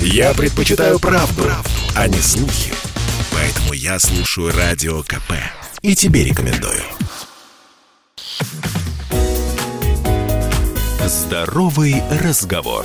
Я предпочитаю правду, правду, а не слухи. Поэтому я слушаю Радио КП. И тебе рекомендую. Здоровый разговор.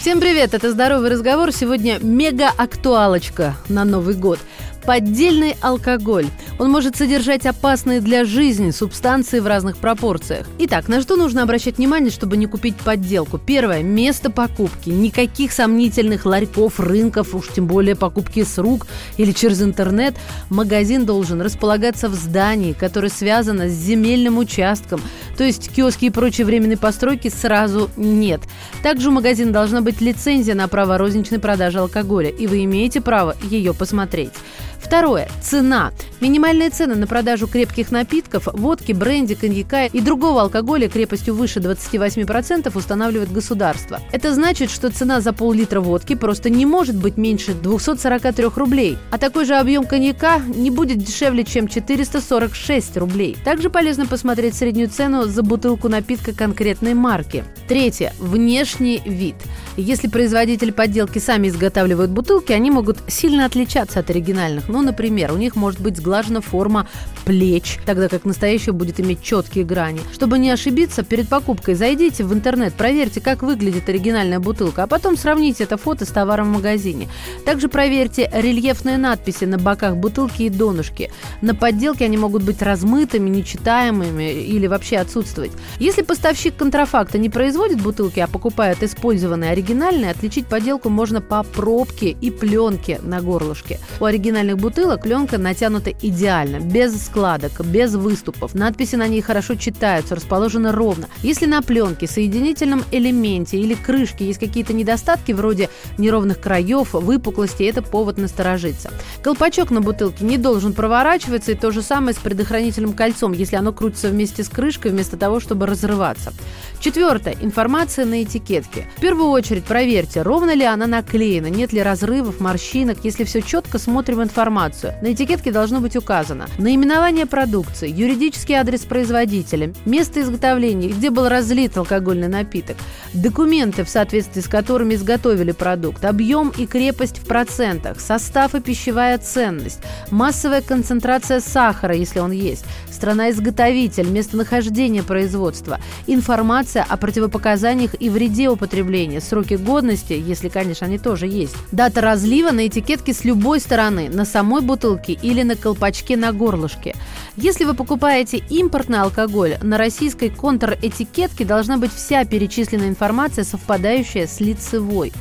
Всем привет, это «Здоровый разговор». Сегодня мега-актуалочка на Новый год – Поддельный алкоголь. Он может содержать опасные для жизни субстанции в разных пропорциях. Итак, на что нужно обращать внимание, чтобы не купить подделку? Первое. Место покупки. Никаких сомнительных ларьков, рынков, уж тем более покупки с рук или через интернет. Магазин должен располагаться в здании, которое связано с земельным участком. То есть киоски и прочие временные постройки сразу нет. Также у магазина должна быть лицензия на право розничной продажи алкоголя, и вы имеете право ее посмотреть. Второе. Цена. Минимальные цены на продажу крепких напитков, водки, бренди, коньяка и другого алкоголя крепостью выше 28% устанавливает государство. Это значит, что цена за пол-литра водки просто не может быть меньше 243 рублей, а такой же объем коньяка не будет дешевле, чем 446 рублей. Также полезно посмотреть среднюю цену за бутылку напитка конкретной марки. Третье. Внешний вид. Если производители подделки сами изготавливают бутылки, они могут сильно отличаться от оригинальных. Ну, например, у них может быть сглажена форма плеч, тогда как настоящая будет иметь четкие грани. Чтобы не ошибиться, перед покупкой зайдите в интернет, проверьте, как выглядит оригинальная бутылка, а потом сравните это фото с товаром в магазине. Также проверьте рельефные надписи на боках бутылки и донышки. На подделке они могут быть размытыми, нечитаемыми или вообще отсутствовать. Если поставщик контрафакта не производит бутылки, а покупает использованные оригинальные отличить подделку можно по пробке и пленке на горлышке. У оригинальных бутылок пленка натянута идеально, без складок, без выступов. Надписи на ней хорошо читаются, расположены ровно. Если на пленке, соединительном элементе или крышке есть какие-то недостатки вроде неровных краев, выпуклости, это повод насторожиться. Колпачок на бутылке не должен проворачиваться, и то же самое с предохранительным кольцом, если оно крутится вместе с крышкой, вместо того, чтобы разрываться. Четвертое. Информация на этикетке. В первую очередь проверьте, ровно ли она наклеена, нет ли разрывов, морщинок. Если все четко, смотрим информацию. На этикетке должно быть указано наименование продукции, юридический адрес производителя, место изготовления, где был разлит алкогольный напиток, документы, в соответствии с которыми изготовили продукт, объем и крепость в процентах, состав и пищевая ценность, массовая концентрация сахара, если он есть, страна-изготовитель, местонахождение производства, информация о противопоказаниях и вреде употребления, сроки годности, если, конечно, они тоже есть, дата разлива на этикетке с любой стороны, на самой бутылке или на колпачке на горлышке. Если вы покупаете импортный алкоголь, на российской контр-этикетке должна быть вся перечисленная информация, совпадающая с лицевой.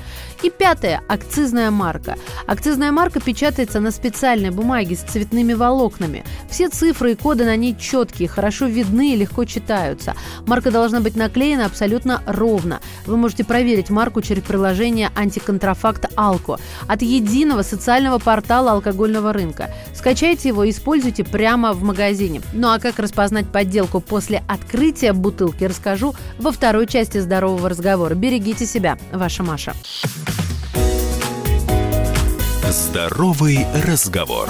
И пятое – акцизная марка. Акцизная марка печатается на специальной бумаге с цветными волокнами. Все цифры и коды на ней четкие, хорошо видны и легко читаются. Марка должна быть наклеена абсолютно ровно. Вы можете проверить марку через приложение антиконтрафакт Алко от единого социального портала алкогольного рынка. Скачайте его и используйте прямо в магазине. Ну а как распознать подделку после открытия бутылки, расскажу во второй части здорового разговора. Берегите себя, ваша Маша. Здоровый разговор.